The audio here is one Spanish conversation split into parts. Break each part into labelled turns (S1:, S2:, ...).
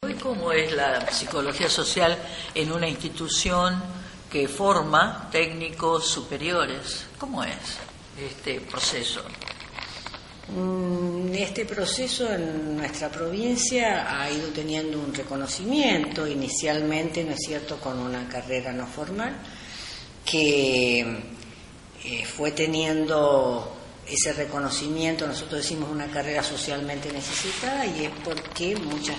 S1: Hoy, ¿cómo es la psicología social en una institución que forma técnicos superiores? ¿Cómo es este proceso?
S2: Mm, este proceso en nuestra provincia ha ido teniendo un reconocimiento, inicialmente, ¿no es cierto?, con una carrera no formal, que eh, fue teniendo ese reconocimiento, nosotros decimos una carrera socialmente necesitada y es porque muchas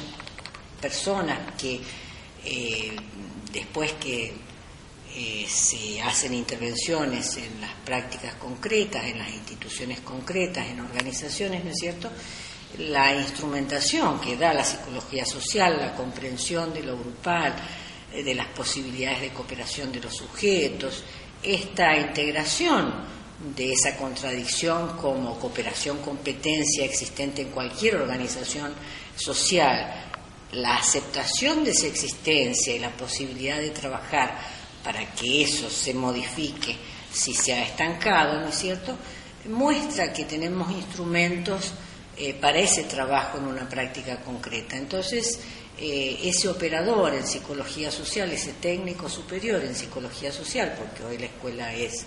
S2: personas que eh, después que eh, se hacen intervenciones en las prácticas concretas, en las instituciones concretas, en organizaciones, ¿no es cierto? La instrumentación que da la psicología social, la comprensión de lo grupal, eh, de las posibilidades de cooperación de los sujetos, esta integración de esa contradicción como cooperación competencia existente en cualquier organización social, la aceptación de esa existencia y la posibilidad de trabajar para que eso se modifique si se ha estancado, ¿no es cierto?, muestra que tenemos instrumentos eh, para ese trabajo en una práctica concreta. Entonces, eh, ese operador en psicología social, ese técnico superior en psicología social, porque hoy la escuela es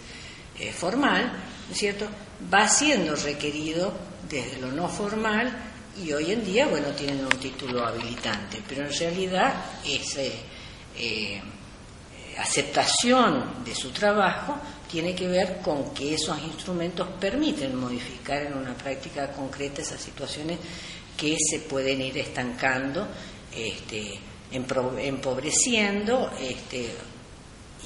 S2: eh, formal, ¿no es cierto?, va siendo requerido desde lo no formal y hoy en día, bueno, tienen un título habilitante, pero en realidad esa eh, aceptación de su trabajo tiene que ver con que esos instrumentos permiten modificar en una práctica concreta esas situaciones que se pueden ir estancando, este, empobreciendo este,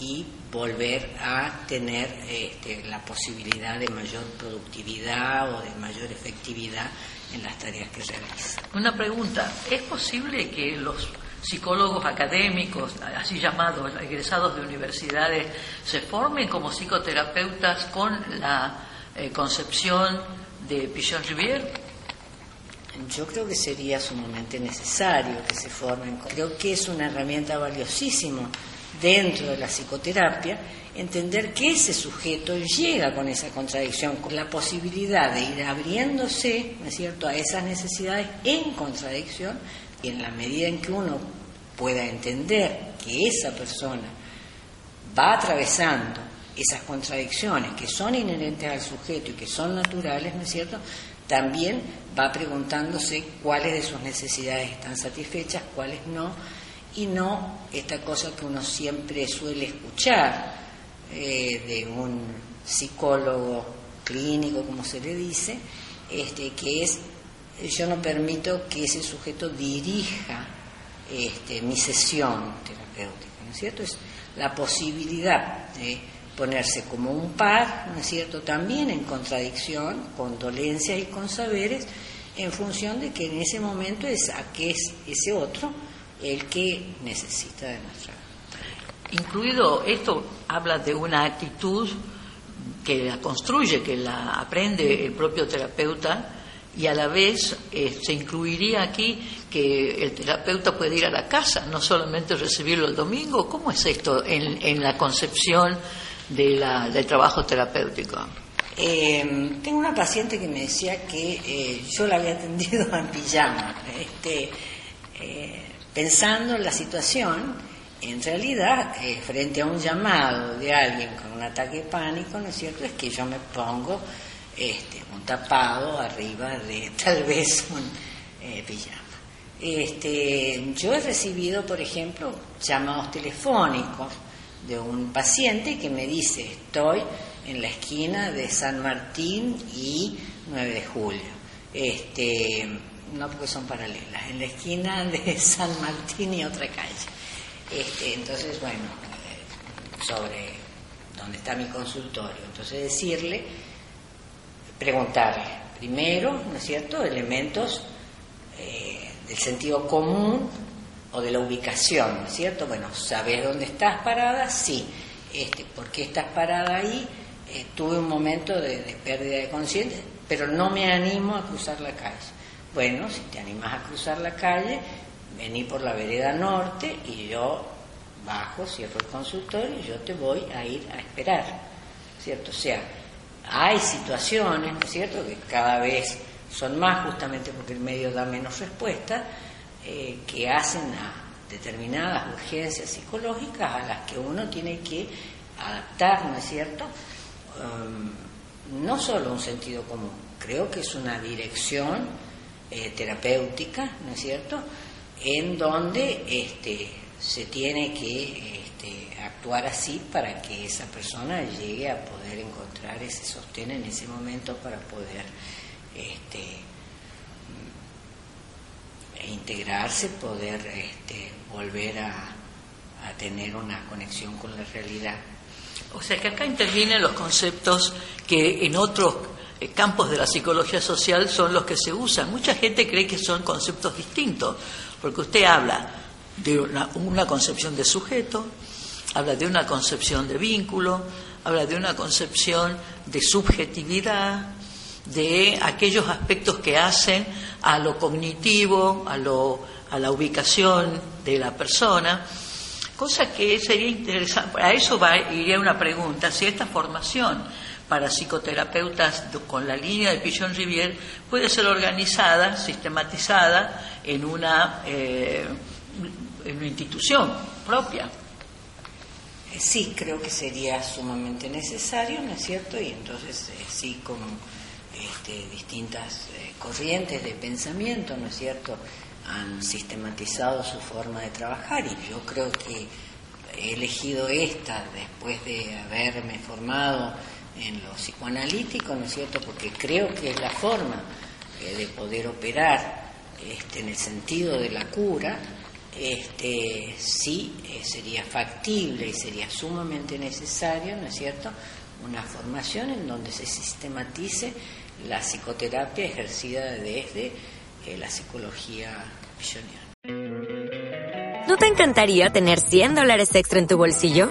S2: y volver a tener este, la posibilidad de mayor productividad o de mayor efectividad en las tareas que realiza.
S1: Una pregunta, ¿es posible que los psicólogos académicos, así llamados, egresados de universidades, se formen como psicoterapeutas con la eh, concepción de Pichon Rivière?
S2: Yo creo que sería sumamente necesario que se formen. Creo que es una herramienta valiosísima dentro de la psicoterapia, entender que ese sujeto llega con esa contradicción, con la posibilidad de ir abriéndose, ¿no es cierto?, a esas necesidades en contradicción, y en la medida en que uno pueda entender que esa persona va atravesando esas contradicciones que son inherentes al sujeto y que son naturales, ¿no es cierto?, también va preguntándose cuáles de sus necesidades están satisfechas, cuáles no, y no esta cosa que uno siempre suele escuchar eh, de un psicólogo clínico, como se le dice, este, que es yo no permito que ese sujeto dirija este, mi sesión terapéutica, ¿no es cierto? Es la posibilidad de ponerse como un par, ¿no es cierto?, también en contradicción, con dolencias y con saberes, en función de que en ese momento es a qué es ese otro el que necesita de nuestra.
S1: Incluido esto habla de una actitud que la construye, que la aprende el propio terapeuta y a la vez eh, se incluiría aquí que el terapeuta puede ir a la casa, no solamente recibirlo el domingo. ¿Cómo es esto en, la concepción de la, del trabajo terapéutico?
S2: Eh, tengo una paciente que me decía que eh, yo la había atendido en pijama. Este, pensando en la situación, en realidad, eh, frente a un llamado de alguien con un ataque de pánico, ¿no es cierto? Es que yo me pongo este, un tapado arriba de tal vez un eh, pijama. Este, yo he recibido, por ejemplo, llamados telefónicos de un paciente que me dice, estoy en la esquina de San Martín y 9 de julio. Este, no porque son paralelas, en la esquina de San Martín y otra calle. Este, entonces, bueno, eh, sobre dónde está mi consultorio. Entonces decirle, preguntarle, primero, ¿no es cierto?, elementos eh, del sentido común o de la ubicación, ¿no es cierto? Bueno, ¿sabes dónde estás parada? Sí. Este, ¿Por qué estás parada ahí? Eh, tuve un momento de, de pérdida de conciencia, pero no me animo a cruzar la calle. Bueno, si te animas a cruzar la calle, vení por la vereda norte y yo bajo, cierro el consultorio y yo te voy a ir a esperar, ¿cierto? O sea, hay situaciones, ¿no es cierto?, que cada vez son más justamente porque el medio da menos respuesta, eh, que hacen a determinadas urgencias psicológicas a las que uno tiene que adaptar, ¿no es cierto? Um, no solo un sentido común, creo que es una dirección eh, terapéutica, ¿no es cierto?, en donde este, se tiene que este, actuar así para que esa persona llegue a poder encontrar ese sostén en ese momento para poder este, mm, integrarse, poder este, volver a, tener una conexión con la realidad.
S1: O sea que acá intervienen los conceptos que en otros campos de la psicología social son los que se usan. Mucha gente cree que son conceptos distintos, porque usted habla de una, concepción de sujeto, habla de una concepción de vínculo, habla de una concepción de subjetividad, de aquellos aspectos que hacen a lo cognitivo, a, lo, a la ubicación de la persona, cosa que sería interesante. A eso iría una pregunta, si esta formación para psicoterapeutas con la línea de Pichon Rivier puede ser organizada, sistematizada en una eh, en una institución propia.
S2: Sí, creo que sería sumamente necesario, ¿no es cierto? Y entonces, eh, sí, con este, distintas eh, corrientes de pensamiento, ¿no es cierto?, han sistematizado su forma de trabajar y yo creo que he elegido esta después de haberme formado en lo psicoanalítico, ¿no es cierto?, porque creo que es la forma de poder operar este, en el sentido de la cura este, sí eh, sería factible y sería sumamente necesario, ¿no es cierto?, una formación en donde se sistematice la psicoterapia ejercida desde eh, la psicología
S3: visionaria. ¿No te encantaría tener 100 dólares extra en tu bolsillo?